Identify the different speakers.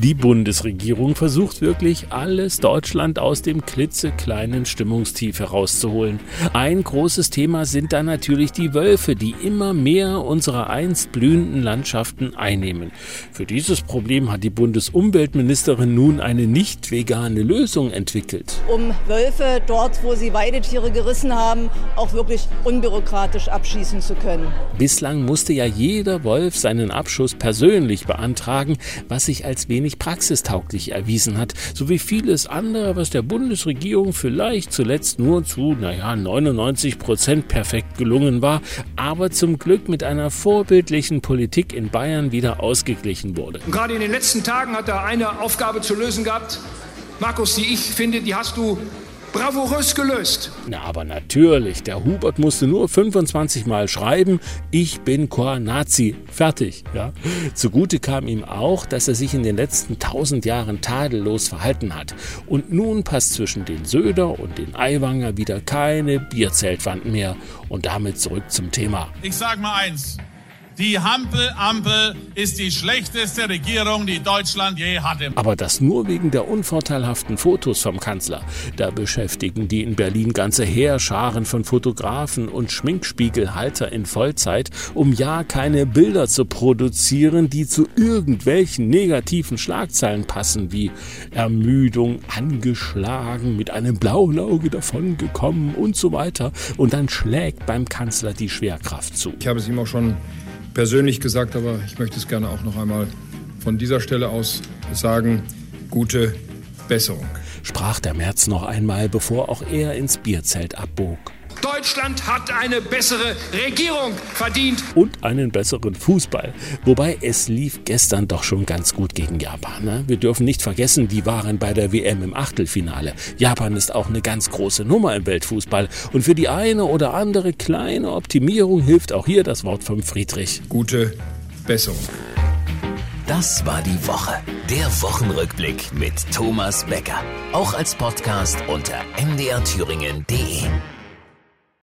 Speaker 1: Die Bundesregierung versucht wirklich alles Deutschland aus dem klitzekleinen Stimmungstief herauszuholen. Ein großes Thema sind da natürlich die Wölfe, die immer mehr unserer einst blühenden Landschaften einnehmen. Für dieses Problem hat die Bundesumweltministerin nun eine nicht vegane Lösung entwickelt.
Speaker 2: Um Wölfe dort, wo sie Weidetiere gerissen haben, auch wirklich unbürokratisch abschießen zu können.
Speaker 1: Bislang musste ja jeder Wolf seinen Abschuss persönlich beantragen, was sich als wenig wenig praxistauglich erwiesen hat, sowie vieles andere, was der Bundesregierung vielleicht zuletzt nur zu, naja, 99 Prozent perfekt gelungen war, aber zum Glück mit einer vorbildlichen Politik in Bayern wieder ausgeglichen wurde.
Speaker 3: Und gerade in den letzten Tagen hat er eine Aufgabe zu lösen gehabt, Markus, die ich finde, die hast du bravourös gelöst.
Speaker 1: Na, aber natürlich, der Hubert musste nur 25 Mal schreiben, ich bin Chor-Nazi. Fertig, ja. Zugute kam ihm auch, dass er sich in den letzten tausend Jahren tadellos verhalten hat. Und nun passt zwischen den Söder und den Aiwanger wieder keine Bierzeltwand mehr. Und damit zurück zum Thema.
Speaker 4: Ich sag mal eins. Die Hampel-Ampel ist die schlechteste Regierung, die Deutschland je hatte.
Speaker 1: Aber das nur wegen der unvorteilhaften Fotos vom Kanzler. Da beschäftigen die in Berlin ganze Heerscharen von Fotografen und Schminkspiegelhalter in Vollzeit, um ja keine Bilder zu produzieren, die zu irgendwelchen negativen Schlagzeilen passen, wie Ermüdung, angeschlagen, mit einem blauen Auge davongekommen und so weiter. Und dann schlägt beim Kanzler die Schwerkraft zu.
Speaker 5: Ich habe es ihm auch schon persönlich gesagt, aber ich möchte es gerne auch noch einmal von dieser Stelle aus sagen, gute Besserung.
Speaker 1: Sprach der März noch einmal, bevor auch er ins Bierzelt abbog.
Speaker 3: Deutschland hat eine bessere Regierung verdient.
Speaker 1: Und einen besseren Fußball. Wobei es lief gestern doch schon ganz gut gegen Japan. Ne? Wir dürfen nicht vergessen, die waren bei der WM im Achtelfinale. Japan ist auch eine ganz große Nummer im Weltfußball. Und für die eine oder andere kleine Optimierung hilft auch hier das Wort von Friedrich.
Speaker 5: Gute Besserung.
Speaker 6: Das war die Woche. Der Wochenrückblick mit Thomas Becker. Auch als Podcast unter mdrthüringen.de.